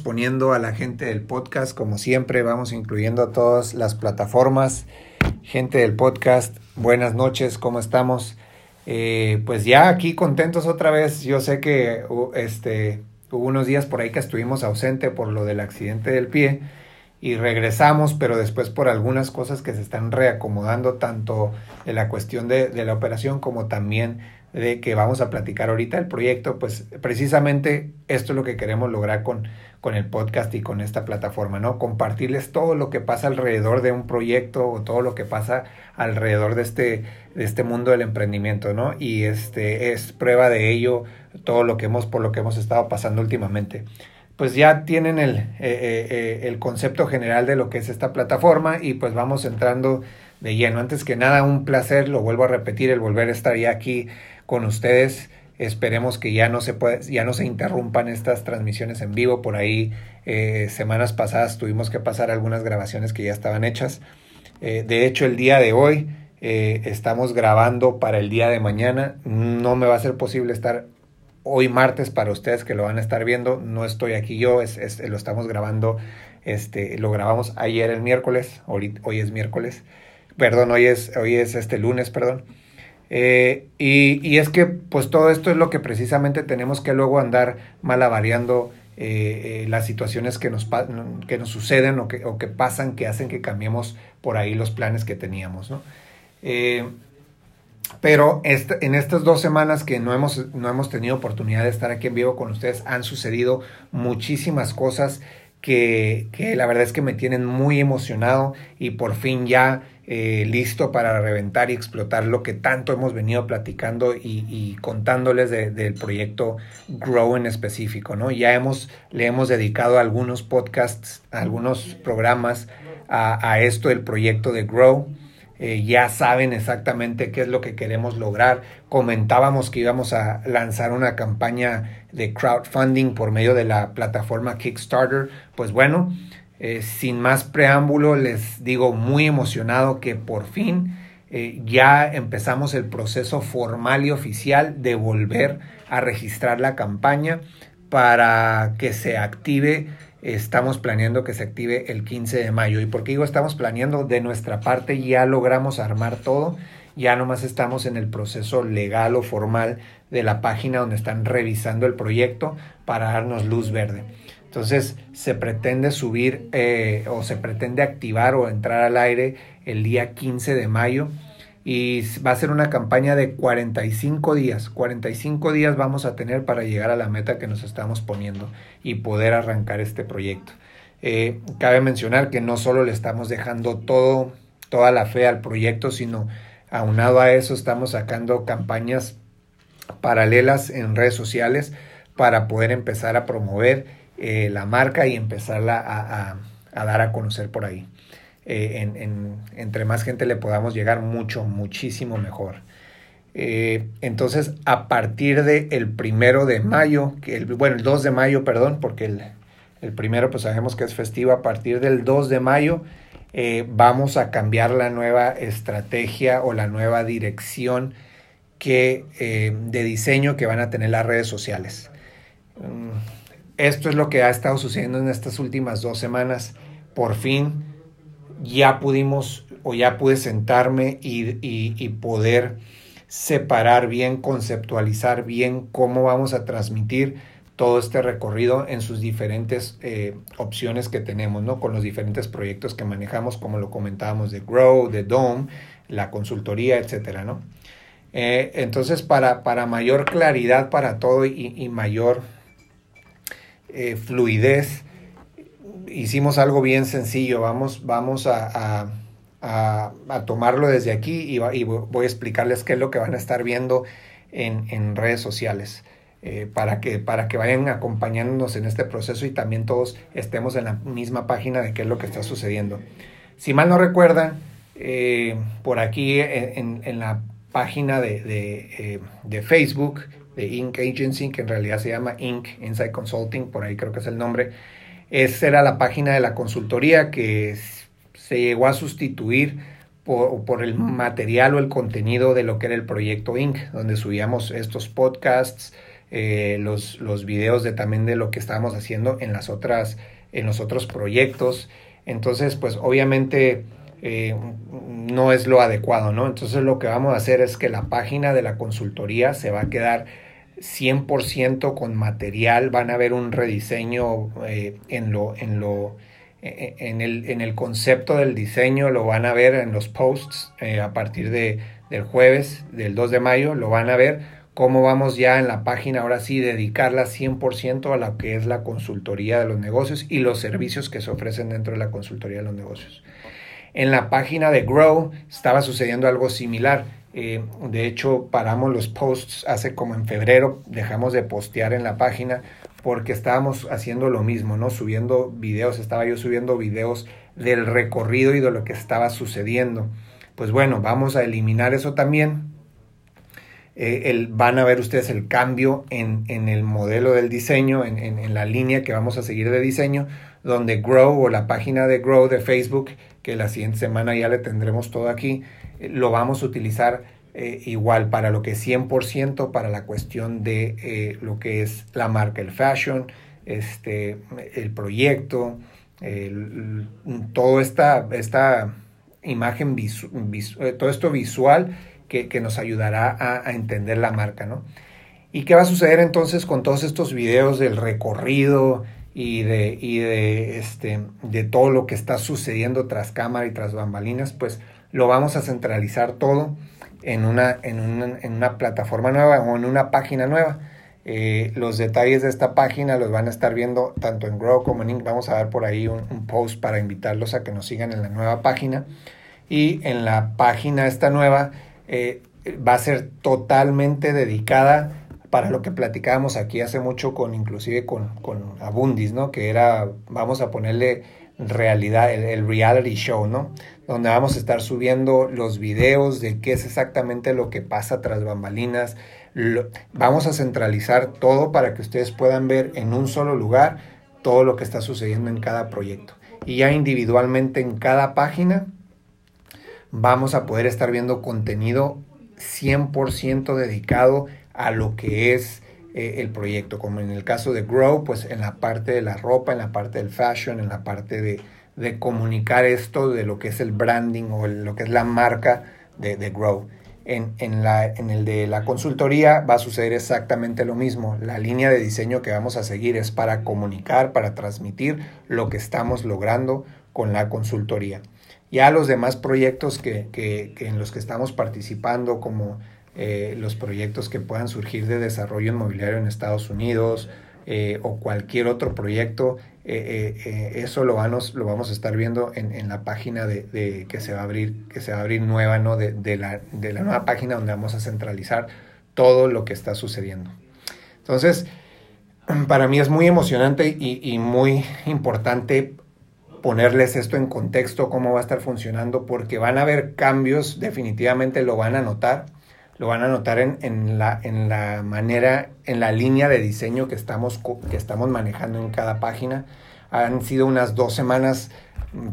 poniendo a la gente del podcast, como siempre, vamos incluyendo a todas las plataformas. Gente del podcast, buenas noches, ¿cómo estamos? Eh, pues ya aquí contentos otra vez. Yo sé que este, hubo unos días por ahí que estuvimos ausente por lo del accidente del pie y regresamos, pero después por algunas cosas que se están reacomodando, tanto en la cuestión de, de la operación como también de que vamos a platicar ahorita el proyecto, pues precisamente esto es lo que queremos lograr con, con el podcast y con esta plataforma, ¿no? Compartirles todo lo que pasa alrededor de un proyecto o todo lo que pasa alrededor de este, de este mundo del emprendimiento, ¿no? Y este es prueba de ello todo lo que hemos, por lo que hemos estado pasando últimamente. Pues ya tienen el, eh, eh, eh, el concepto general de lo que es esta plataforma y pues vamos entrando de lleno. Antes que nada, un placer, lo vuelvo a repetir, el volver a estar ya aquí con ustedes. Esperemos que ya no se ya no se interrumpan estas transmisiones en vivo. Por ahí eh, semanas pasadas tuvimos que pasar algunas grabaciones que ya estaban hechas. Eh, de hecho, el día de hoy eh, estamos grabando para el día de mañana. No me va a ser posible estar hoy martes para ustedes que lo van a estar viendo. No estoy aquí yo, es, lo estamos grabando. Este, lo grabamos ayer el miércoles, hoy, hoy es miércoles. Perdón, hoy es, hoy es este lunes, perdón. Eh, y, es que pues todo esto es lo que precisamente tenemos que luego andar malavariando eh, eh, las situaciones que nos, que nos suceden o que, o que pasan que hacen que cambiemos por ahí los planes que teníamos. ¿no? Pero este, en estas dos semanas que no hemos, no hemos tenido oportunidad de estar aquí en vivo con ustedes han sucedido muchísimas cosas que, que la verdad es que me tienen muy emocionado y por fin ya eh, listo para reventar y explotar lo que tanto hemos venido platicando y, contándoles del proyecto Grow en específico, ¿no? Ya hemos, le hemos dedicado algunos podcasts, algunos programas a, esto del proyecto de Grow. Eh, ya saben exactamente qué es lo que queremos lograr. Comentábamos que íbamos a lanzar una campaña de crowdfunding por medio de la plataforma Kickstarter. Pues bueno, eh, sin más preámbulo, les digo muy emocionado que por fin eh, ya empezamos el proceso formal y oficial de volver a registrar la campaña para que se active. Estamos planeando que se active el 15 de mayo. ¿Y por qué digo estamos planeando? De nuestra parte ya logramos armar todo. Ya nomás estamos en el proceso legal o formal de la página donde están revisando el proyecto para darnos luz verde. Entonces se pretende subir eh, o se pretende activar o entrar al aire el día 15 de mayo y va a ser una campaña de 45 días. 45 días vamos a tener para llegar a la meta que nos estamos poniendo y poder arrancar este proyecto. Eh, cabe mencionar que no solo le estamos dejando todo, toda la fe al proyecto, sino aunado a eso estamos sacando campañas paralelas en redes sociales para poder empezar a promover eh, la marca y empezarla a, dar a conocer por ahí. Eh, en, entre más gente le podamos llegar, mucho, muchísimo mejor. Eh, entonces, a partir del el primero de mayo, que el, bueno, el 2 de mayo, perdón, porque el, primero pues sabemos que es festivo, a partir del 2 de mayo vamos a cambiar la nueva estrategia o la nueva dirección que, de diseño que van a tener las redes sociales. Esto es lo que ha estado sucediendo en estas últimas dos semanas. Por fin ya pudimos o ya pude sentarme y, poder separar bien, conceptualizar bien cómo vamos a transmitir todo este recorrido en sus diferentes eh, opciones que tenemos, ¿no? Con los diferentes proyectos que manejamos, como lo comentábamos de Grow, de Dome, la consultoría, etcétera, ¿no? Eh, entonces, para, para mayor claridad para todo y, y mayor eh, fluidez. Hicimos algo bien sencillo, vamos, vamos a, tomarlo desde aquí y, voy a explicarles qué es lo que van a estar viendo en, redes sociales. Eh, para, que, para que vayan acompañándonos en este proceso y también todos estemos en la misma página de qué es lo que está sucediendo. Si mal no recuerdan, eh, por aquí en, la página de, de Facebook de Inc. Agency, que en realidad se llama Inc. Inside Consulting, por ahí creo que es el nombre. Esa era la página de la consultoría que se llegó a sustituir por, por, el material o el contenido de lo que era el proyecto Inc., donde subíamos estos podcasts, eh, los, los videos de también de lo que estábamos haciendo en las otras, en los otros proyectos. Entonces, pues obviamente eh, no es lo adecuado, ¿no? Entonces lo que vamos a hacer es que la página de la consultoría se va a quedar 100% con material, van a ver un rediseño eh, en lo, en lo, eh, en el, en el concepto del diseño, lo van a ver en los posts a partir de, del jueves, del 2 de mayo, lo van a ver cómo vamos ya en la página, ahora sí, dedicarla 100% a lo que es la consultoría de los negocios y los servicios que se ofrecen dentro de la consultoría de los negocios. En la página de Grow estaba sucediendo algo similar. Eh, de hecho, paramos los posts hace como en febrero, dejamos de postear en la página porque estábamos haciendo lo mismo, ¿no? Subiendo videos, estaba yo subiendo videos del recorrido y de lo que estaba sucediendo. Pues bueno, vamos a eliminar eso también. Eh, el, van a ver ustedes el cambio en, en el modelo del diseño, en, en, la línea que vamos a seguir de diseño, donde Grow o la página de Grow de Facebook que la siguiente semana ya le tendremos todo aquí, eh, lo vamos a utilizar eh, igual para lo que es 100% para la cuestión de eh, lo que es la marca, el fashion, este, el proyecto, el, todo esta, esta imagen, todo esto visual que, que nos ayudará a, a, entender la marca, ¿no? ¿Y qué va a suceder entonces con todos estos videos del recorrido, y de, y de, este, de todo lo que está sucediendo tras cámara y tras bambalinas, pues lo vamos a centralizar todo en una, en en una plataforma nueva o en una página nueva. Eh, los detalles de esta página los van a estar viendo tanto en Grow como en Inc. Vamos a dar por ahí un, post para invitarlos a que nos sigan en la nueva página. Y en la página esta nueva eh, va a ser totalmente dedicada para lo que platicábamos aquí hace mucho con inclusive con, con Abundis, ¿no? Que era, vamos a ponerle realidad, el, reality show, ¿no? Donde vamos a estar subiendo los videos de qué es exactamente lo que pasa tras bambalinas. vamos a centralizar todo para que ustedes puedan ver en un solo lugar todo lo que está sucediendo en cada proyecto. Y ya individualmente en cada página vamos a poder estar viendo contenido 100% dedicado a lo que es eh, el proyecto, como en el caso de Grow, pues en la parte de la ropa, en la parte del fashion, en la parte de, de comunicar esto de lo que es el branding o lo que es la marca de, de Grow. En, en, la, en el de la consultoría va a suceder exactamente lo mismo. La línea de diseño que vamos a seguir es para comunicar, para transmitir lo que estamos logrando con la consultoría. Ya los demás proyectos que, que, que en los que estamos participando, como eh, los proyectos que puedan surgir de desarrollo inmobiliario en Estados Unidos eh, o cualquier otro proyecto, eh, eso lo vamos, lo vamos a estar viendo en, en la página de, que se va a abrir, que se va a abrir nueva, ¿no? De, de, la, de la nueva página donde vamos a centralizar todo lo que está sucediendo. Entonces, para mí es muy emocionante y, y muy importante ponerles esto en contexto, cómo va a estar funcionando, porque van a haber cambios, definitivamente lo van a notar lo van a notar en, en, la, en la manera, en la línea de diseño que estamos, que estamos manejando en cada página. Han sido unas dos semanas,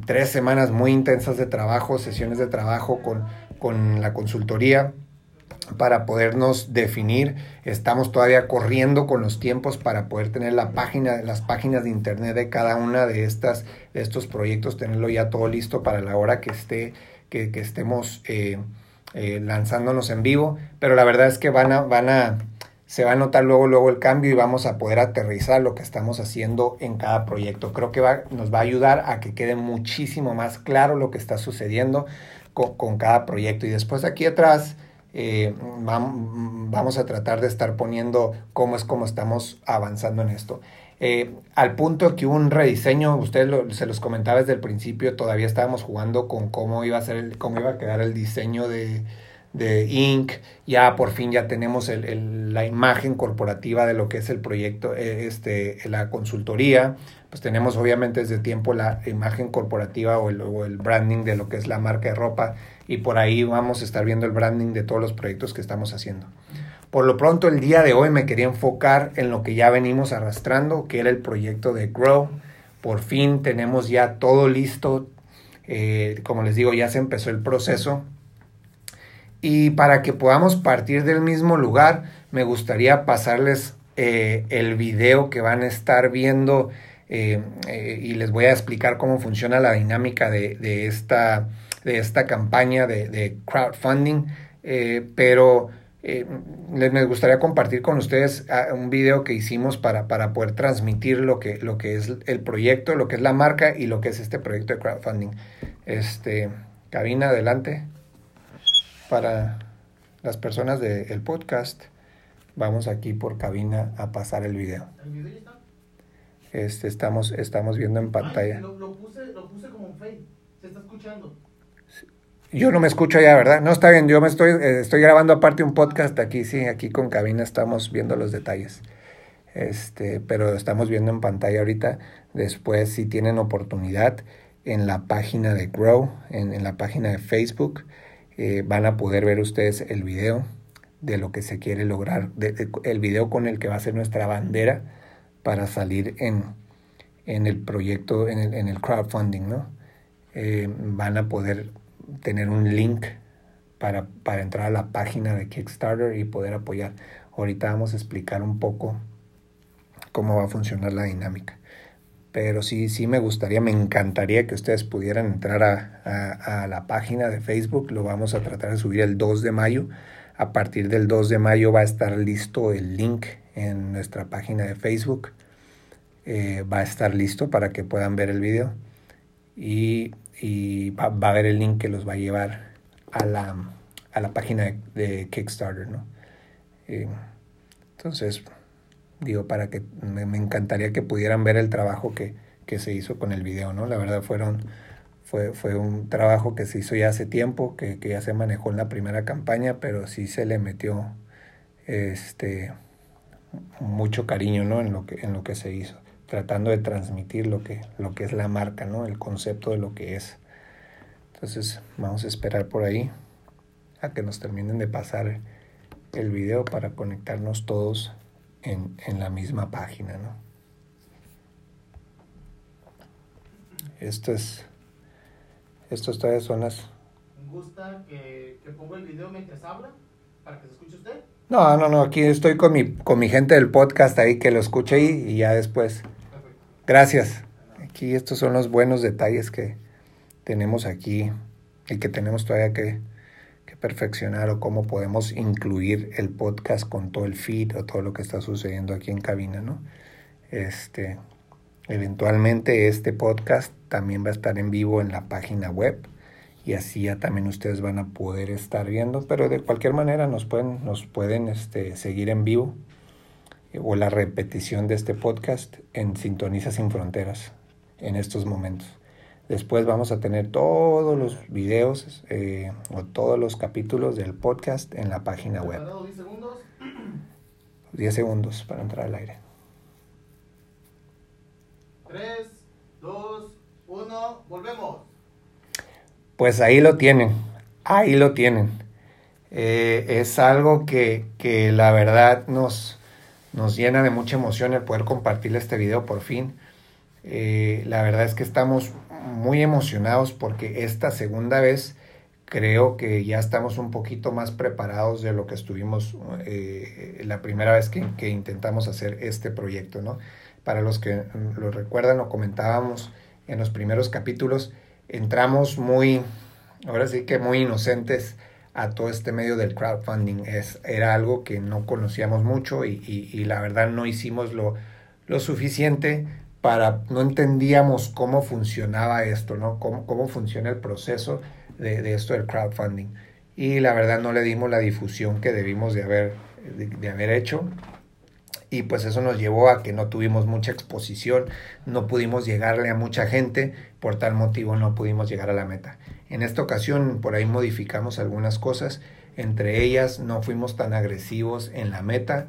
tres semanas muy intensas de trabajo, sesiones de trabajo con, con la consultoría para podernos definir. Estamos todavía corriendo con los tiempos para poder tener la página, las páginas de internet de cada una de estas, estos proyectos, tenerlo ya todo listo para la hora que esté, que, que estemos eh, eh, lanzándonos en vivo, pero la verdad es que van a, van a, se va a notar luego, luego el cambio y vamos a poder aterrizar lo que estamos haciendo en cada proyecto. Creo que va, nos va a ayudar a que quede muchísimo más claro lo que está sucediendo con, cada proyecto. Y después aquí atrás eh, vamos a tratar de estar poniendo cómo es como estamos avanzando en esto. Eh, al punto que un rediseño, ustedes se los comentaba desde el principio, todavía estábamos jugando con cómo iba a ser, cómo iba a quedar el diseño de, de Inc. Ya por fin ya tenemos el, la imagen corporativa de lo que es el proyecto, eh, este, la consultoría. Pues tenemos obviamente desde tiempo la imagen corporativa o el, o el branding de lo que es la marca de ropa y por ahí vamos a estar viendo el branding de todos los proyectos que estamos haciendo. Por lo pronto, el día de hoy me quería enfocar en lo que ya venimos arrastrando, que era el proyecto de Grow. Por fin tenemos ya todo listo. Eh, como les digo, ya se empezó el proceso. Y para que podamos partir del mismo lugar, me gustaría pasarles eh, el video que van a estar viendo eh, y les voy a explicar cómo funciona la dinámica de, de esta, de esta campaña de, de crowdfunding, pero les me gustaría compartir con ustedes ah, un video que hicimos para, para poder transmitir lo que, lo que es el proyecto, lo que es la marca y lo que es este proyecto de crowdfunding. Este, cabina adelante para las personas del podcast. Vamos aquí por cabina a pasar el video. ¿El video ya está? Este, estamos, estamos viendo en pantalla. lo, puse, lo puse como fade. Se está escuchando. Yo no me escucho ya, ¿verdad? No, está bien, yo me estoy, eh, estoy grabando aparte un podcast aquí, sí, aquí con cabina estamos viendo los detalles. Este, pero estamos viendo en pantalla ahorita. Después, si tienen oportunidad, en la página de Grow, en, la página de Facebook, eh, van a poder ver ustedes el video de lo que se quiere lograr, el video con el que va a ser nuestra bandera para salir en, en el proyecto, en el, en el crowdfunding, ¿no? Eh, van a poder tener un link para, para entrar a la página de Kickstarter y poder apoyar. Ahorita vamos a explicar un poco cómo va a funcionar la dinámica. Pero sí, sí me gustaría, me encantaría que ustedes pudieran entrar a, a, la página de Facebook. Lo vamos a tratar de subir el 2 de mayo a partir del 2 de mayo va a estar listo el link en nuestra página de Facebook. Eh, va a estar listo para que puedan ver el video. Y, va, a haber el link que los va a llevar a la, a la página de, Kickstarter. ¿no? Eh, entonces, digo, para que me, encantaría que pudieran ver el trabajo que, que se hizo con el video. ¿no? La verdad fueron fue, fue un trabajo que se hizo ya hace tiempo, que, que, ya se manejó en la primera campaña, pero sí se le metió este, mucho cariño ¿no? en, lo que, en lo que se hizo, tratando de transmitir lo que, lo que es la marca, ¿no? el concepto de lo que es. Entonces vamos a esperar por ahí a que nos terminen de pasar el video para conectarnos todos en, en la misma página. ¿no? Esto es estos tres son las... ¿Gusta que, que ponga el video mientras habla? ¿Para que se escuche usted? No, no, no, aquí estoy con mi, con mi gente del podcast ahí que lo escuche y ya después. Gracias. Aquí estos son los buenos detalles que tenemos aquí y que tenemos todavía que, que perfeccionar o cómo podemos incluir el podcast con todo el feed o todo lo que está sucediendo aquí en cabina, ¿no? Este, Eventualmente este podcast también va a estar en vivo en la página web y así ya también ustedes van a poder estar viendo, pero de cualquier manera nos pueden, nos pueden este, seguir en vivo o la repetición de este podcast en Sintoniza sin Fronteras en estos momentos. Después vamos a tener todos los videos eh, o todos los capítulos del podcast en la página web. 10 segundos? 10 segundos para entrar al aire. 3, 2, 1, volvemos. Pues ahí lo tienen, ahí lo tienen. Eh, es algo que, que, la verdad nos, nos llena de mucha emoción el poder compartir este video por fin. Eh, la verdad es que estamos muy emocionados porque esta segunda vez creo que ya estamos un poquito más preparados de lo que estuvimos eh, la primera vez que, que, intentamos hacer este proyecto, ¿no? Para los que lo recuerdan, lo comentábamos en los primeros capítulos, entramos muy, ahora sí que muy inocentes a todo este medio del crowdfunding. Es, era algo que no conocíamos mucho y, y, la verdad no hicimos lo, lo suficiente para, no entendíamos cómo funcionaba esto, ¿no? Cómo, cómo funciona el proceso de, de, esto del crowdfunding. Y la verdad no le dimos la difusión que debimos de haber, de haber hecho y pues eso nos llevó a que no tuvimos mucha exposición, no pudimos llegarle a mucha gente, por tal motivo no pudimos llegar a la meta. En esta ocasión por ahí modificamos algunas cosas, entre ellas no fuimos tan agresivos en la meta,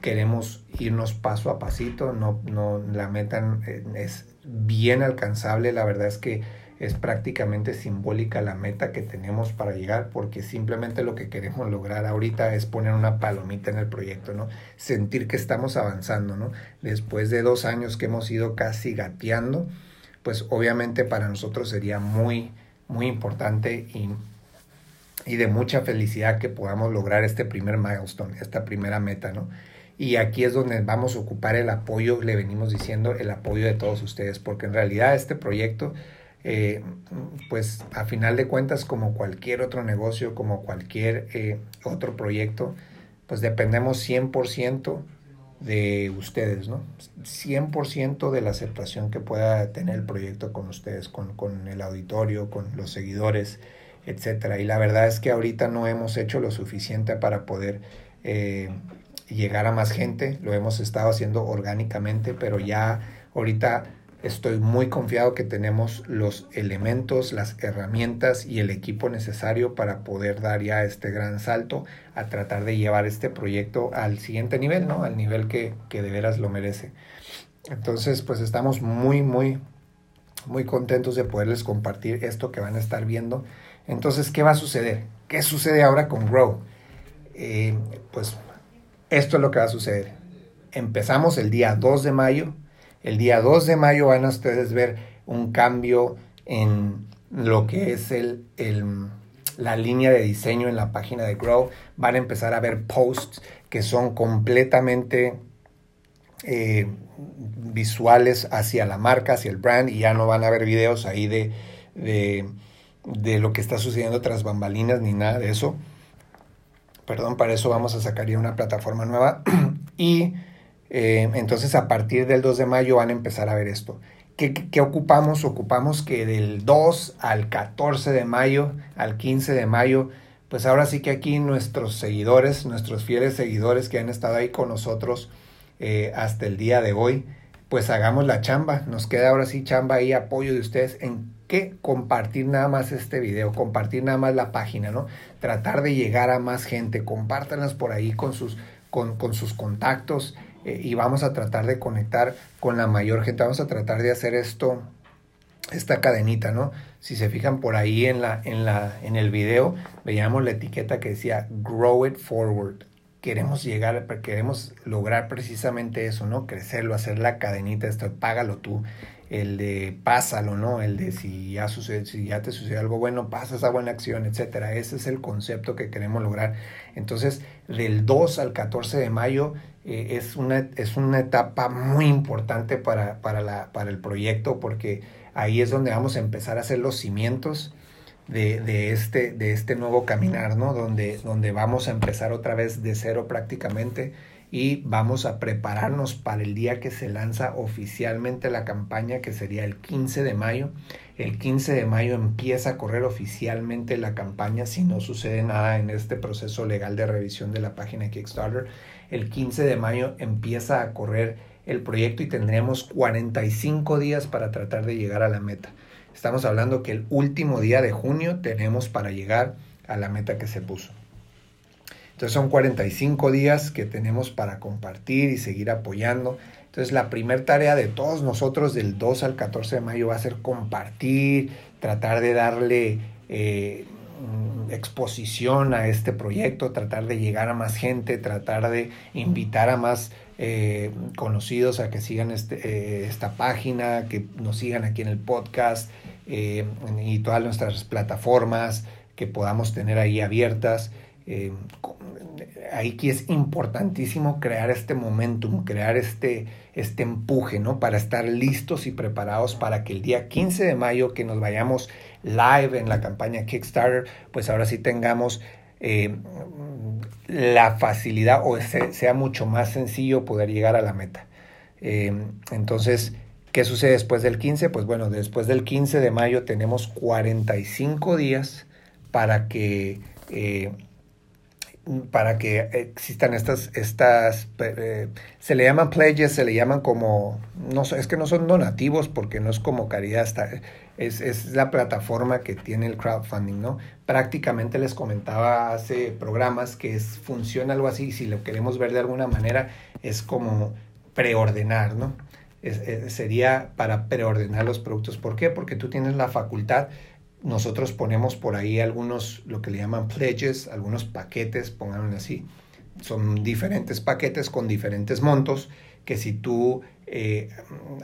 queremos irnos paso a pasito, no, no, la meta es bien alcanzable, la verdad es que es prácticamente simbólica la meta que tenemos para llegar, porque simplemente lo que queremos lograr ahorita es poner una palomita en el proyecto, ¿no? Sentir que estamos avanzando, ¿no? Después de dos años que hemos ido casi gateando, pues obviamente para nosotros sería muy, muy importante y, y de mucha felicidad que podamos lograr este primer milestone, esta primera meta, ¿no? Y aquí es donde vamos a ocupar el apoyo, le venimos diciendo, el apoyo de todos ustedes, porque en realidad este proyecto, eh, pues a final de cuentas, como cualquier otro negocio, como cualquier eh, otro proyecto, pues dependemos 100% de ustedes, ¿no? 100% de la aceptación que pueda tener el proyecto con ustedes, con, con el auditorio, con los seguidores, etcétera. Y la verdad es que ahorita no hemos hecho lo suficiente para poder eh, llegar a más gente, lo hemos estado haciendo orgánicamente, pero ya ahorita estoy muy confiado que tenemos los elementos, las herramientas y el equipo necesario para poder dar ya este gran salto a tratar de llevar este proyecto al siguiente nivel, ¿no? Al nivel que, que de veras lo merece. Entonces, pues estamos muy, muy, muy contentos de poderles compartir esto que van a estar viendo. Entonces, ¿qué va a suceder? ¿Qué sucede ahora con Grow? Eh, pues esto es lo que va a suceder. Empezamos el día 2 de mayo. El día 2 de mayo van a ustedes ver un cambio en lo que es el, la línea de diseño en la página de Grow. Van a empezar a ver posts que son completamente eh, visuales hacia la marca, hacia el brand, y ya no van a ver videos ahí de, de, de lo que está sucediendo tras bambalinas ni nada de eso perdón, para eso vamos a sacar ya una plataforma nueva. y eh, entonces a partir del 2 de mayo van a empezar a ver esto. ¿Qué, ¿Qué, ocupamos? Ocupamos que del 2 al 14 de mayo, al 15 de mayo, pues ahora sí que aquí nuestros seguidores, nuestros fieles seguidores que han estado ahí con nosotros eh, hasta el día de hoy, pues hagamos la chamba. Nos queda ahora sí chamba y apoyo de ustedes en que compartir nada más este video, compartir nada más la página, ¿no? Tratar de llegar a más gente, compártanlas por ahí con sus, con, con sus contactos eh, y vamos a tratar de conectar con la mayor gente, vamos a tratar de hacer esto, esta cadenita, ¿no? Si se fijan por ahí en, la, en, la, en el video, veíamos la etiqueta que decía Grow It Forward. Queremos llegar, queremos lograr precisamente eso, ¿no? Crecerlo, hacer la cadenita, esto, págalo tú el de pásalo, ¿no? El de si ya, sucede, si ya te sucede algo bueno, pasa esa buena acción, etcétera. Ese es el concepto que queremos lograr. Entonces, del 2 al 14 de mayo eh, es, una, es una etapa muy importante para, para, la, para el proyecto porque ahí es donde vamos a empezar a hacer los cimientos de, de, este, de este nuevo caminar, ¿no? Donde, donde vamos a empezar otra vez de cero prácticamente y vamos a prepararnos para el día que se lanza oficialmente la campaña, que sería el 15 de mayo. El 15 de mayo empieza a correr oficialmente la campaña si no sucede nada en este proceso legal de revisión de la página Kickstarter. El 15 de mayo empieza a correr el proyecto y tendremos 45 días para tratar de llegar a la meta. Estamos hablando que el último día de junio tenemos para llegar a la meta que se puso. Entonces son 45 días que tenemos para compartir y seguir apoyando. Entonces la primera tarea de todos nosotros del 2 al 14 de mayo va a ser compartir, tratar de darle eh, exposición a este proyecto, tratar de llegar a más gente, tratar de invitar a más eh, conocidos a que sigan este, eh, esta página, que nos sigan aquí en el podcast y todas nuestras plataformas que podamos tener ahí abiertas aquí es importantísimo crear este momentum, crear este, este empuje, ¿no? Para estar listos y preparados para que el día 15 de mayo que nos vayamos live en la campaña Kickstarter, pues ahora sí tengamos eh, la facilidad o sea mucho más sencillo poder llegar a la meta. Eh, entonces, ¿qué sucede después del 15? Pues bueno, después del 15 de mayo tenemos 45 días para que... Eh, para que existan estas, estas eh, se le llaman pledges, se le llaman como, no es que no son donativos porque no es como caridad, es, es la plataforma que tiene el crowdfunding, ¿no? Prácticamente les comentaba hace programas que es, funciona algo así, si lo queremos ver de alguna manera, es como preordenar, ¿no? sería para preordenar los productos. ¿Por qué? Porque tú tienes la facultad nosotros ponemos por ahí algunos, lo que le llaman pledges, algunos paquetes, pongámoslo así. Son diferentes paquetes con diferentes montos que si tú eh,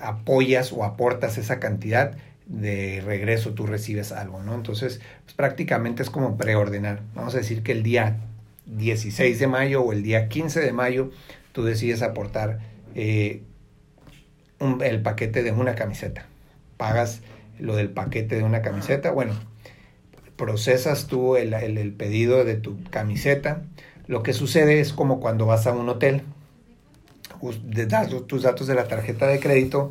apoyas o aportas esa cantidad, de regreso tú recibes algo, ¿no? Entonces, pues, prácticamente es como preordenar. Vamos a decir que el día 16 de mayo o el día 15 de mayo tú decides aportar eh, el paquete de una camiseta. Pagas lo del paquete de una camiseta. Bueno, procesas tú el, el, pedido de tu camiseta. Lo que sucede es como cuando vas a un hotel, das tus datos de la tarjeta de crédito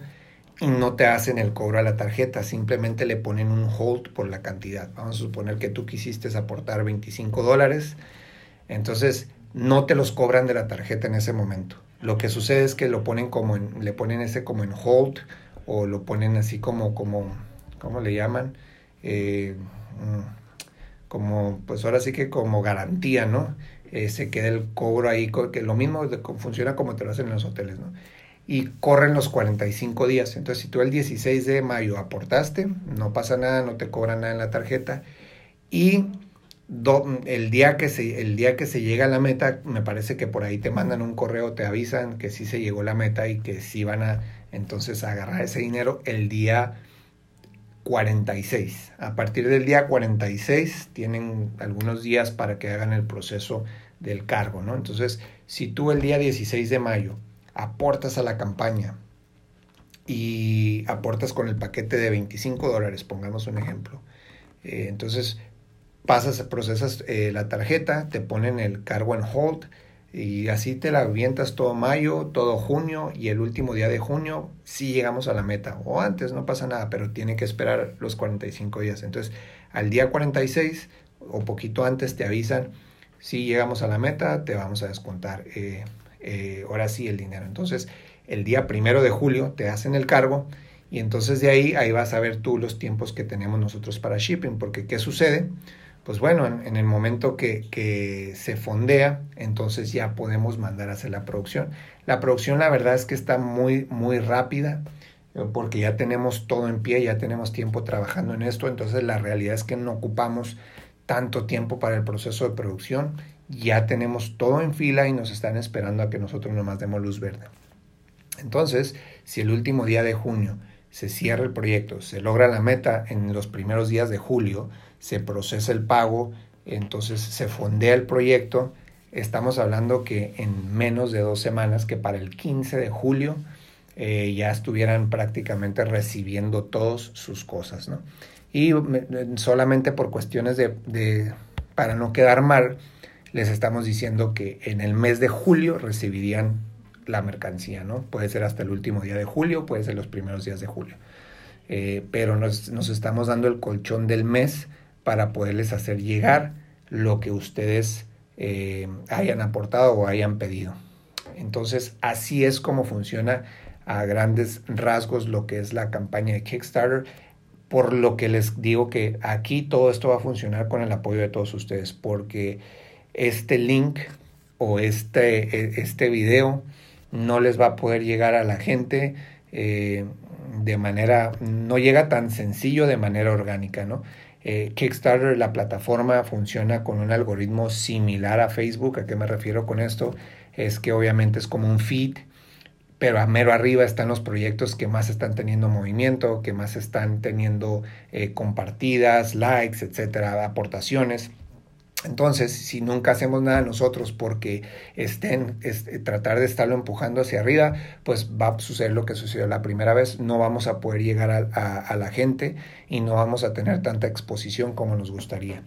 y no te hacen el cobro a la tarjeta, simplemente le ponen un hold por la cantidad. Vamos a suponer que tú quisiste aportar 25 dólares, entonces no te los cobran de la tarjeta en ese momento. Lo que sucede es que lo ponen como en, le ponen ese como en hold o lo ponen así como, como, ¿cómo le llaman? Eh, mm, como, pues ahora sí que como garantía, ¿no? Se queda el cobro ahí, que lo mismo funciona como te lo hacen en los hoteles, ¿no? y corren los 45 días. Entonces, si tú el 16 de mayo aportaste, no pasa nada, no te cobran nada en la tarjeta. Y el, día que se, el día que se llega a la meta, me parece que por ahí te mandan un correo, te avisan que sí se llegó la meta y que sí van a entonces agarrar ese dinero el día 46. A partir del día 46 tienen algunos días para que hagan el proceso del cargo, ¿no? Entonces, si tú el día 16 de mayo aportas a la campaña y aportas con el paquete de 25 dólares, pongamos un ejemplo. Eh, entonces pasas, procesas eh, la tarjeta, te ponen el cargo en hold y así te la avientas todo mayo, todo junio y el último día de junio si llegamos a la meta. O antes no pasa nada, pero tiene que esperar los 45 días. Entonces al día 46 o poquito antes te avisan si llegamos a la meta, te vamos a descontar. Eh, eh, ahora sí el dinero. Entonces, el día primero de julio te hacen el cargo y entonces de ahí, ahí vas a ver tú los tiempos que tenemos nosotros para shipping, porque ¿qué sucede? Pues bueno, en, el momento que, que, se fondea, entonces ya podemos mandar a hacer la producción. La producción la verdad es que está muy, muy rápida porque ya tenemos todo en pie, ya tenemos tiempo trabajando en esto, entonces la realidad es que no ocupamos tanto tiempo para el proceso de producción ya tenemos todo en fila y nos están esperando a que nosotros nomás demos luz verde. Entonces, si el último día de junio se cierra el proyecto, se logra la meta en los primeros días de julio, se procesa el pago, entonces se fondea el proyecto, estamos hablando que en menos de dos semanas, que para el 15 de julio eh, ya estuvieran prácticamente recibiendo todas sus cosas, ¿no? Y solamente por cuestiones de, de para no quedar mal, les estamos diciendo que en el mes de julio recibirían la mercancía, ¿no? Puede ser hasta el último día de julio, puede ser los primeros días de julio. Eh, pero nos, estamos dando el colchón del mes para poderles hacer llegar lo que ustedes eh, hayan aportado o hayan pedido. Entonces, así es como funciona a grandes rasgos lo que es la campaña de Kickstarter. Por lo que les digo que aquí todo esto va a funcionar con el apoyo de todos ustedes, porque este link o este, e, este video no les va a poder llegar a la gente eh, de manera, no llega tan sencillo de manera orgánica, ¿no? Eh, Kickstarter, la plataforma, funciona con un algoritmo similar a Facebook. ¿A qué me refiero con esto? Es que obviamente es como un feed, pero a mero arriba están los proyectos que más están teniendo movimiento, que más están teniendo eh, compartidas, likes, etcétera, aportaciones. Entonces, si nunca hacemos nada nosotros porque estén, tratar de estarlo empujando hacia arriba, pues va a suceder lo que sucedió la primera vez. No vamos a poder llegar a, la gente y no vamos a tener tanta exposición como nos gustaría.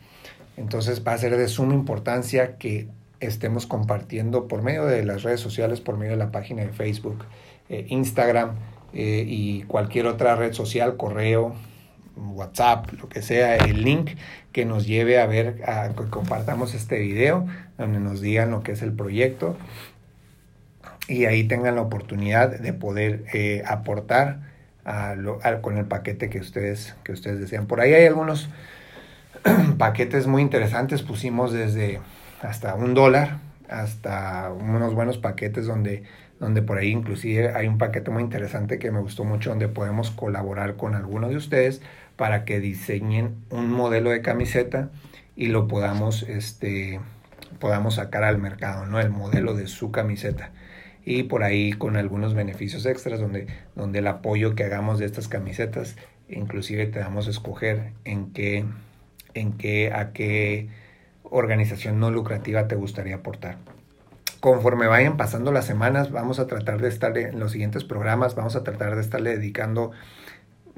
Entonces, va a ser de suma importancia que estemos compartiendo por medio de las redes sociales, por medio de la página de Facebook, eh, Instagram eh, y cualquier otra red social, correo, WhatsApp, lo que sea, el link que nos lleve a ver, a que compartamos este video, donde nos digan lo que es el proyecto y ahí tengan la oportunidad de poder eh, aportar con el paquete que ustedes, que ustedes desean. Por ahí hay algunos paquetes muy interesantes, pusimos desde hasta un dólar hasta unos buenos paquetes donde donde por ahí inclusive hay un paquete muy interesante que me gustó mucho donde podemos colaborar con alguno de ustedes para que diseñen un modelo de camiseta y lo podamos, este, podamos sacar al mercado, ¿no? El modelo de su camiseta. Y por ahí con algunos beneficios extras donde, donde el apoyo que hagamos de estas camisetas, inclusive te damos a escoger en qué, en qué, a qué organización no lucrativa te gustaría aportar. conforme vayan pasando las semanas, vamos a tratar de estar en los siguientes programas, vamos a tratar de estarle dedicando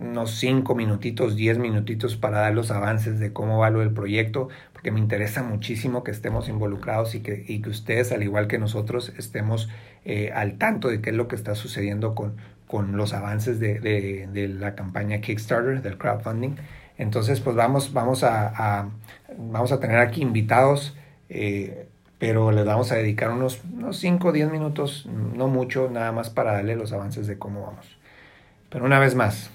unos 5 minutitos, 10 minutitos para dar los avances de cómo va lo del proyecto, porque me interesa muchísimo que estemos involucrados y que, y que ustedes, al igual que nosotros, estemos eh, al tanto de qué es lo que está sucediendo con, con los avances de, de, la campaña Kickstarter, del crowdfunding. Entonces, pues vamos, vamos, a, a vamos a tener aquí invitados. Eh, pero les vamos a dedicar unos, unos 5 o 10 minutos, no mucho, nada más para darle los avances de cómo vamos. Pero una vez más,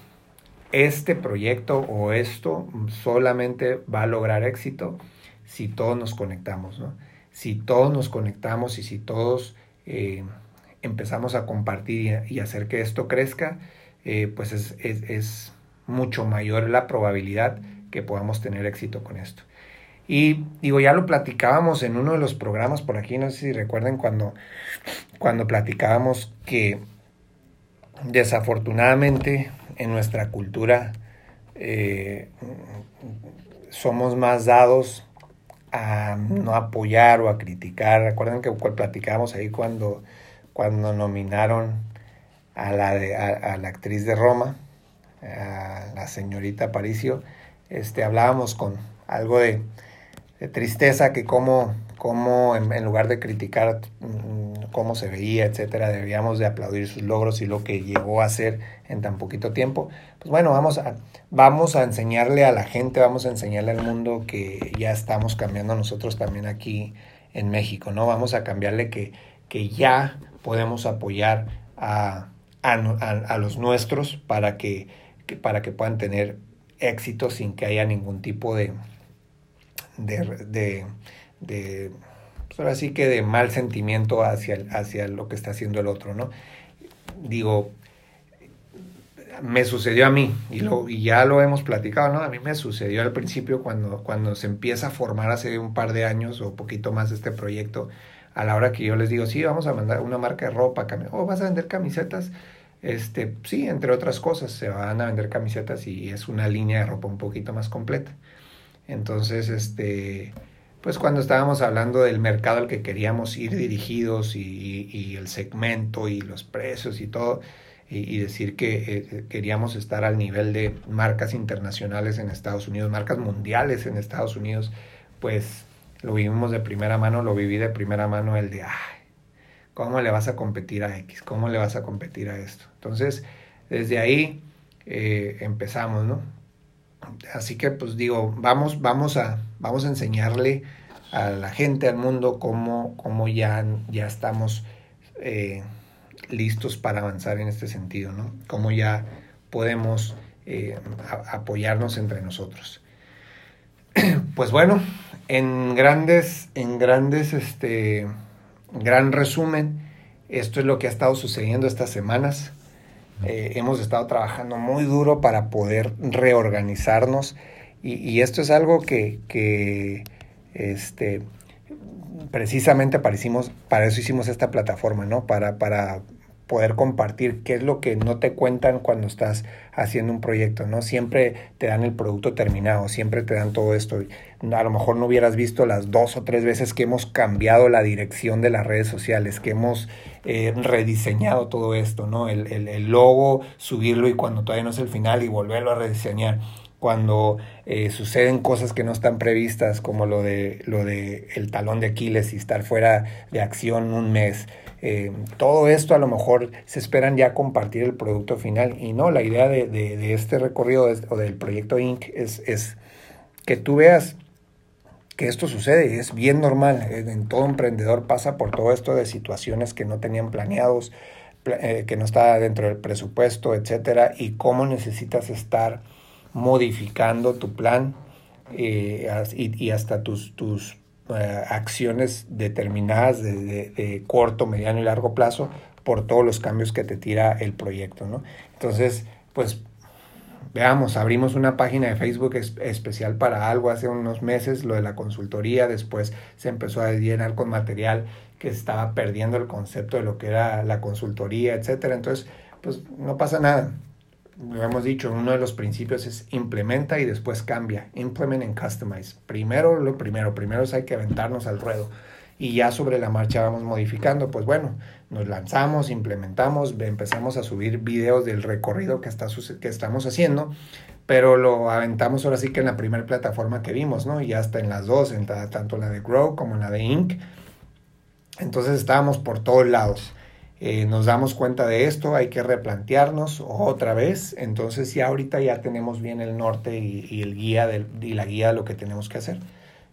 este proyecto o esto solamente va a lograr éxito si todos nos conectamos, ¿no? Si todos nos conectamos y si todos eh, empezamos a compartir y, hacer que esto crezca, eh, pues es, es, es mucho mayor la probabilidad que podamos tener éxito con esto. Y digo, ya lo platicábamos en uno de los programas por aquí, no sé si recuerden cuando, cuando platicábamos que desafortunadamente en nuestra cultura eh, somos más dados a no apoyar o a criticar. Recuerden que platicábamos ahí cuando, cuando nominaron a la, de, a, la actriz de Roma, a la señorita Paricio, este, hablábamos con algo de de tristeza que como, como en, lugar de criticar mm, cómo se veía, etcétera, debíamos de aplaudir sus logros y lo que llegó a hacer en tan poquito tiempo. Pues bueno, vamos a, vamos a enseñarle a la gente, vamos a enseñarle al mundo que ya estamos cambiando nosotros también aquí en México, ¿no? Vamos a cambiarle que, que ya podemos apoyar a, a, a los nuestros para que, que, para que puedan tener éxito sin que haya ningún tipo de, de, de pues ahora sí que de mal sentimiento hacia, hacia lo que está haciendo el otro, ¿no? Digo, me sucedió a mí y, lo, y ya lo hemos platicado, ¿no? A mí me sucedió al principio cuando, cuando se empieza a formar hace un par de años o poquito más este proyecto, a la hora que yo les digo, sí, vamos a mandar una marca de ropa, o oh, vas a vender camisetas, este, sí, entre otras cosas, se van a vender camisetas y es una línea de ropa un poquito más completa. Entonces, este, pues cuando estábamos hablando del mercado al que queríamos ir dirigidos y, el segmento y los precios y todo, y, decir que eh, queríamos estar al nivel de marcas internacionales en Estados Unidos, marcas mundiales en Estados Unidos, pues lo vivimos de primera mano, lo viví de primera mano el de, ay, ¿cómo le vas a competir a X? ¿Cómo le vas a competir a esto? Entonces, desde ahí eh, empezamos, ¿no? Así que pues digo, vamos, vamos, a, vamos a enseñarle a la gente, al mundo, cómo, cómo ya, ya estamos eh, listos para avanzar en este sentido, ¿no? Cómo ya podemos eh, apoyarnos entre nosotros. Pues bueno, en grandes, en grandes, este, gran resumen, esto es lo que ha estado sucediendo estas semanas. Eh, hemos estado trabajando muy duro para poder reorganizarnos y, y esto es algo que, que este, precisamente para, para eso hicimos esta plataforma, ¿no? Para, para poder compartir qué es lo que no te cuentan cuando estás haciendo un proyecto, ¿no? Siempre te dan el producto terminado, siempre te dan todo esto. A lo mejor no hubieras visto las dos o tres veces que hemos cambiado la dirección de las redes sociales, que hemos eh, rediseñado todo esto, ¿no? El, el, el logo, subirlo y cuando todavía no es el final y volverlo a rediseñar cuando eh, suceden cosas que no están previstas, como lo de, lo de el talón de Aquiles y estar fuera de acción un mes. Eh, todo esto a lo mejor se esperan ya compartir el producto final y no, la idea de, de, este recorrido o del proyecto Inc. Es, es que tú veas que esto sucede, es bien normal, en todo emprendedor pasa por todo esto de situaciones que no tenían planeados, eh, que no está dentro del presupuesto, etcétera, y cómo necesitas estar modificando tu plan eh, y, y, hasta tus, tus uh, acciones determinadas de, de, de, corto, mediano y largo plazo por todos los cambios que te tira el proyecto, ¿no? Entonces, pues veamos, abrimos una página de Facebook es, especial para algo hace unos meses, lo de la consultoría, después se empezó a llenar con material que estaba perdiendo el concepto de lo que era la consultoría, etcétera. Entonces, pues no pasa nada lo hemos dicho, uno de los principios es implementa y después cambia. Implement and customize. Primero, lo primero, primero es hay que aventarnos al ruedo. y ya sobre la marcha vamos modificando. Pues bueno, nos lanzamos, implementamos, empezamos a subir videos del recorrido que, está, que estamos haciendo, pero lo aventamos ahora sí que en la primera plataforma que vimos, ¿no? Y hasta en las dos, en tanto la de Grow como la de Inc. Entonces estábamos por todos lados. Eh, nos damos cuenta de esto, hay que replantearnos otra vez. Entonces ya ahorita ya tenemos bien el norte y, el guía y la guía de lo que tenemos que hacer.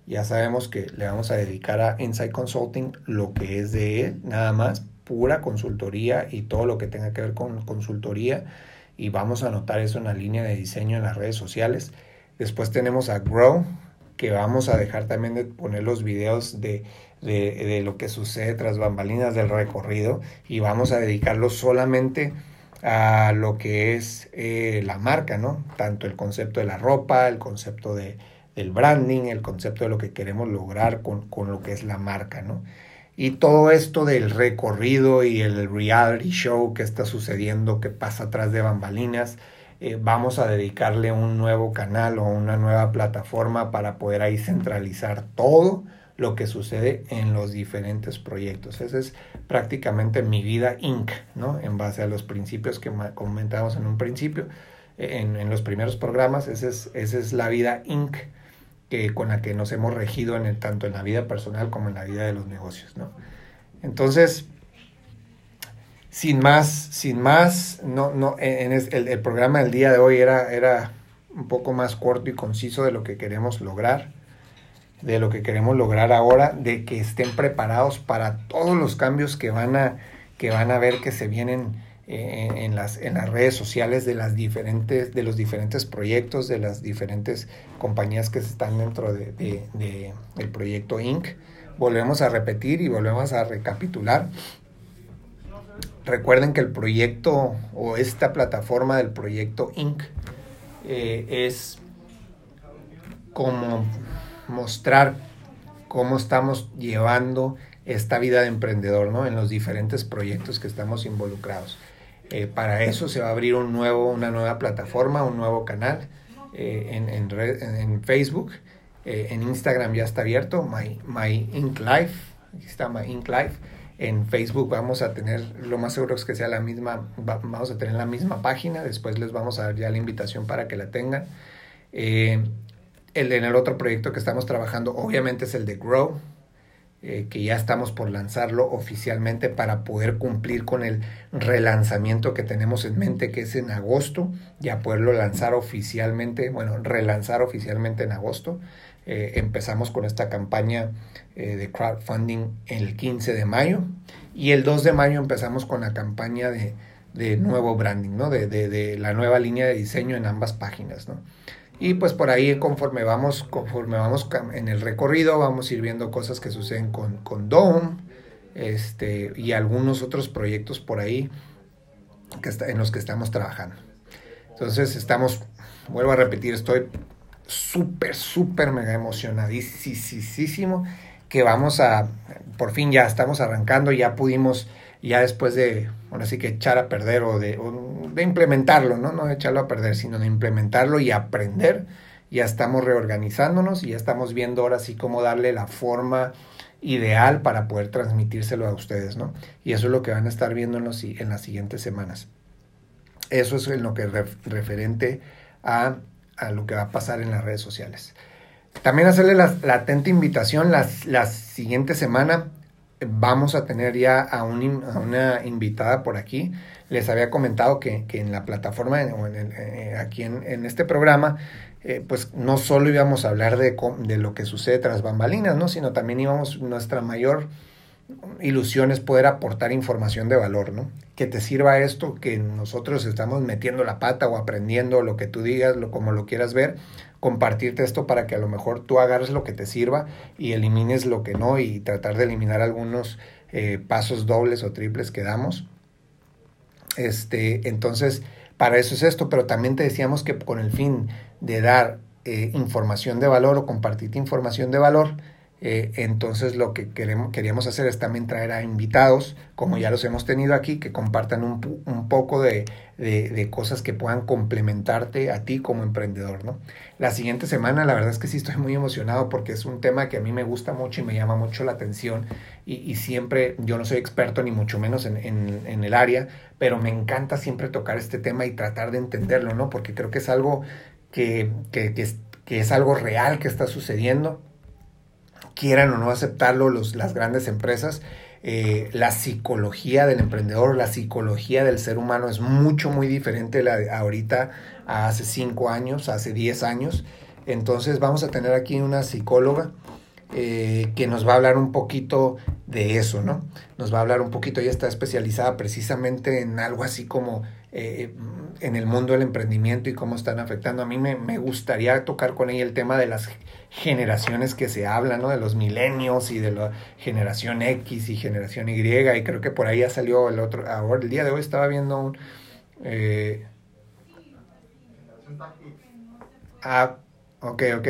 Ya sabemos que le vamos a dedicar a Insight Consulting lo que es de él, nada más, pura consultoría y todo lo que tenga que ver con consultoría. Y vamos a anotar eso en la línea de diseño en las redes sociales. Después tenemos a Grow, que vamos a dejar también de poner los videos de, de, lo que sucede tras bambalinas del recorrido y vamos a dedicarlo solamente a lo que es eh, la marca, ¿no? Tanto el concepto de la ropa, el concepto de, del branding, el concepto de lo que queremos lograr con, con lo que es la marca, ¿no? Y todo esto del recorrido y el reality show que está sucediendo, que pasa atrás de bambalinas, eh, vamos a dedicarle un nuevo canal o una nueva plataforma para poder ahí centralizar todo lo que sucede en los diferentes proyectos. Esa es prácticamente mi vida Inc., ¿no? En base a los principios que comentábamos en un principio, en, en los primeros programas, esa es, esa es la vida Inc con la que nos hemos regido en tanto en la vida personal como en la vida de los negocios, ¿no? Entonces, sin más, sin más, no, no, en el, el, programa del día de hoy era, era un poco más corto y conciso de lo que queremos lograr, de lo que queremos lograr ahora, de que estén preparados para todos los cambios que van a, que van a ver que se vienen en, las, en las redes sociales de, las diferentes, de los diferentes proyectos, de las diferentes compañías que están dentro de, de, del proyecto Inc. Volvemos a repetir y volvemos a recapitular. Recuerden que el proyecto o esta plataforma del proyecto Inc. Eh, es como mostrar cómo estamos llevando esta vida de emprendedor, ¿no? En los diferentes proyectos que estamos involucrados. Eh, para eso se va a abrir un nuevo, una nueva plataforma, un nuevo canal eh, en, en, en, Facebook. Eh, en Instagram ya está abierto, My, My Ink Life. Aquí está My Ink Life. En Facebook vamos a tener, lo más seguro es que sea la misma, vamos a tener la misma página. Después les vamos a dar ya la invitación para que la tengan. El, en el otro proyecto que estamos trabajando, obviamente, es el de Grow eh, que ya estamos por lanzarlo oficialmente para poder cumplir con el relanzamiento que tenemos en mente, que es en agosto, ya poderlo lanzar oficialmente, bueno, relanzar oficialmente en agosto. Eh, empezamos con esta campaña eh, de crowdfunding el 15 de mayo y el 2 de mayo empezamos con la campaña de, de nuevo branding, ¿no? De, de, de, la nueva línea de diseño en ambas páginas. ¿no? Y pues por ahí conforme vamos, conforme vamos en el recorrido, vamos a ir viendo cosas que suceden con, con Dome este, y algunos otros proyectos por ahí que está, en los que estamos trabajando. Entonces estamos, vuelvo a repetir, estoy súper, súper mega emocionadísimo que vamos a, por fin ya estamos arrancando, ya pudimos, ya después de, bueno, así que echar a perder o de, implementarlo, ¿no? No de echarlo a perder, sino de implementarlo y aprender. Ya estamos reorganizándonos y ya estamos viendo ahora sí cómo darle la forma ideal para poder transmitírselo a ustedes, ¿no? Y eso es lo que van a estar viendo en, los, en las siguientes semanas. Eso es en lo que referente a, a, lo que va a pasar en las redes sociales. También hacerle la, atenta invitación, la, la siguiente semana vamos a tener ya a, una invitada por aquí les había comentado que, que en la plataforma o en eh, aquí en, en, este programa, eh, pues no solo íbamos a hablar de, de, lo que sucede tras bambalinas, ¿no? sino también íbamos, nuestra mayor ilusión es poder aportar información de valor, ¿no? Que te sirva esto, que nosotros estamos metiendo la pata o aprendiendo lo que tú digas, lo, como lo quieras ver, compartirte esto para que a lo mejor tú agarres lo que te sirva y elimines lo que no y tratar de eliminar algunos eh, pasos dobles o triples que damos. Este, entonces, para eso es esto, pero también te decíamos que con el fin de dar eh, información de valor o compartir información de valor, Eh, entonces lo que queremos, queríamos hacer es también traer a invitados, como ya los hemos tenido aquí, que compartan un, un poco de, de, de, cosas que puedan complementarte a ti como emprendedor. ¿no? La siguiente semana, la verdad es que sí estoy muy emocionado porque es un tema que a mí me gusta mucho y me llama mucho la atención y, y siempre, yo no soy experto ni mucho menos en, en, en, el área, pero me encanta siempre tocar este tema y tratar de entenderlo, ¿no? porque creo que es algo que, que, que, es, que es algo real que está sucediendo quieran o no aceptarlo los, las grandes empresas, eh, la psicología del emprendedor, la psicología del ser humano es mucho, muy diferente la de ahorita a hace cinco años, hace diez años. Entonces vamos a tener aquí una psicóloga eh, que nos va a hablar un poquito de eso, ¿no? Nos va a hablar un poquito, ella está especializada precisamente en algo así como eh, en el mundo del emprendimiento y cómo están afectando. A mí me, me, gustaría tocar con ella el tema de las generaciones que se hablan, ¿no? De los milenios y de la generación X y generación Y, y creo que por ahí ya salió el otro, ahora el día de hoy estaba viendo un... Eh, ah, ok, ok.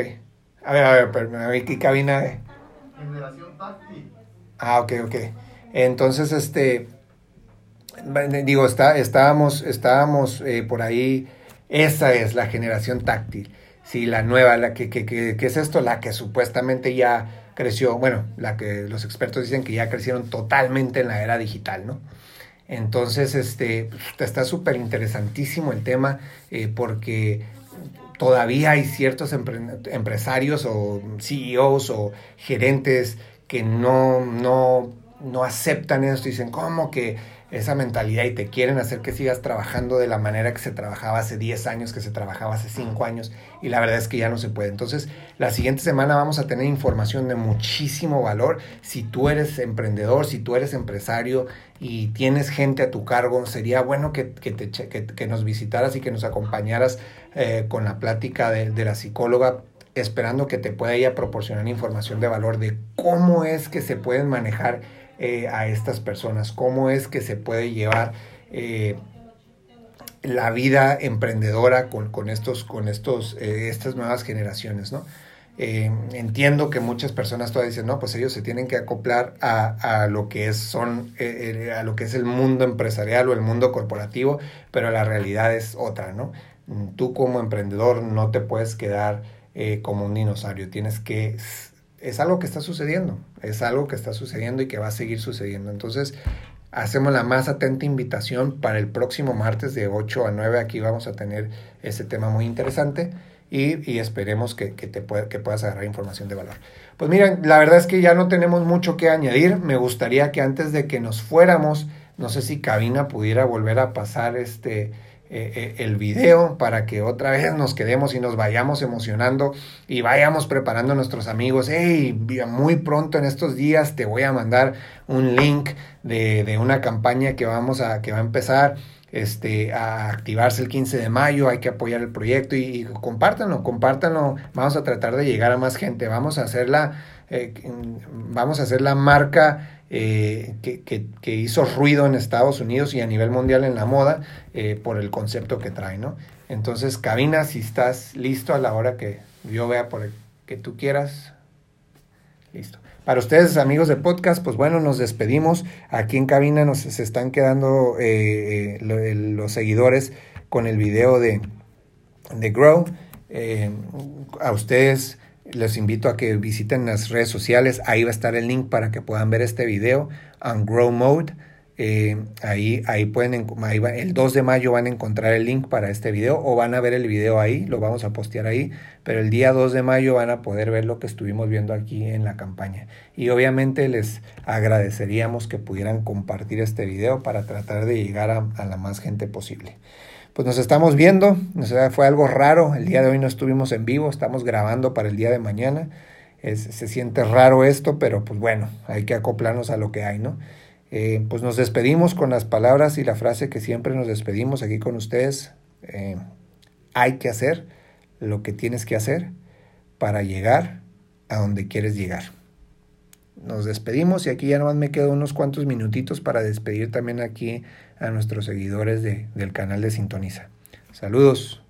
A ver, a ver, pero a ver qué cabina. Generación táctil. Ah, ok, ok. Entonces, este, digo, está, estábamos, estábamos eh, por ahí, esa es la generación táctil, sí, la nueva, la que, que, que, que, es esto, la que supuestamente ya creció, bueno, la que los expertos dicen que ya crecieron totalmente en la era digital, ¿no? Entonces, este, está súper interesantísimo el tema eh, porque todavía hay ciertos empresarios o CEOs o gerentes que no, no, no aceptan esto dicen, ¿cómo que esa mentalidad y te quieren hacer que sigas trabajando de la manera que se trabajaba hace 10 años, que se trabajaba hace 5 años y la verdad es que ya no se puede. Entonces, la siguiente semana vamos a tener información de muchísimo valor. Si tú eres emprendedor, si tú eres empresario y tienes gente a tu cargo, sería bueno que, que, te, que, que nos visitaras y que nos acompañaras eh, con la plática de, de la psicóloga esperando que te pueda ella proporcionar información de valor de cómo es que se pueden manejar eh, a estas personas, cómo es que se puede llevar eh, la vida emprendedora con, con estos, con estos, eh, estas nuevas generaciones, ¿no? Entiendo que muchas personas todavía dicen, no, pues ellos se tienen que acoplar a, a lo que es son, a lo que es el mundo empresarial o el mundo corporativo, pero la realidad es otra, ¿no? Tú como emprendedor no te puedes quedar como un dinosaurio, tienes que es algo que está sucediendo, es algo que está sucediendo y que va a seguir sucediendo. Entonces, hacemos la más atenta invitación para el próximo martes de 8 a 9. Aquí vamos a tener ese tema muy interesante y, y esperemos que, que, te que puedas agarrar información de valor. Pues miren, la verdad es que ya no tenemos mucho que añadir. Me gustaría que antes de que nos fuéramos, no sé si Cabina pudiera volver a pasar este eh, el video para que otra vez nos quedemos y nos vayamos emocionando y vayamos preparando a nuestros amigos. Hey, muy pronto en estos días te voy a mandar un link de, de una campaña que vamos a, que va a empezar este, a activarse el 15 de mayo, hay que apoyar el proyecto y, compártanlo, compártanlo, vamos a tratar de llegar a más gente, vamos a hacer la, eh, vamos a hacer la marca eh, que, que, hizo ruido en Estados Unidos y a nivel mundial en la moda eh, por el concepto que trae, ¿no? Entonces, cabina, si estás listo a la hora que yo vea por el que tú quieras, listo. Para ustedes, amigos de podcast, pues bueno, nos despedimos. Aquí en cabina nos se están quedando eh, los seguidores con el video de, de Grow. A ustedes les invito a que visiten las redes sociales. Ahí va a estar el link para que puedan ver este video en Grow Mode. Eh, ahí, ahí pueden, el 2 de mayo van a encontrar el link para este video o van a ver el video ahí, lo vamos a postear ahí, pero el día 2 de mayo van a poder ver lo que estuvimos viendo aquí en la campaña. Y obviamente les agradeceríamos que pudieran compartir este video para tratar de llegar a la más gente posible. Pues nos estamos viendo, fue algo raro, el día de hoy no estuvimos en vivo, estamos grabando para el día de mañana. Se siente raro esto, pero pues bueno, hay que acoplarnos a lo que hay, ¿no? Eh, pues nos despedimos con las palabras y la frase que siempre nos despedimos aquí con ustedes. Eh, hay que hacer lo que tienes que hacer para llegar a donde quieres llegar. Nos despedimos y aquí ya nomás me quedo unos cuantos minutitos para despedir también aquí a nuestros seguidores de, del canal de Sintoniza. Saludos.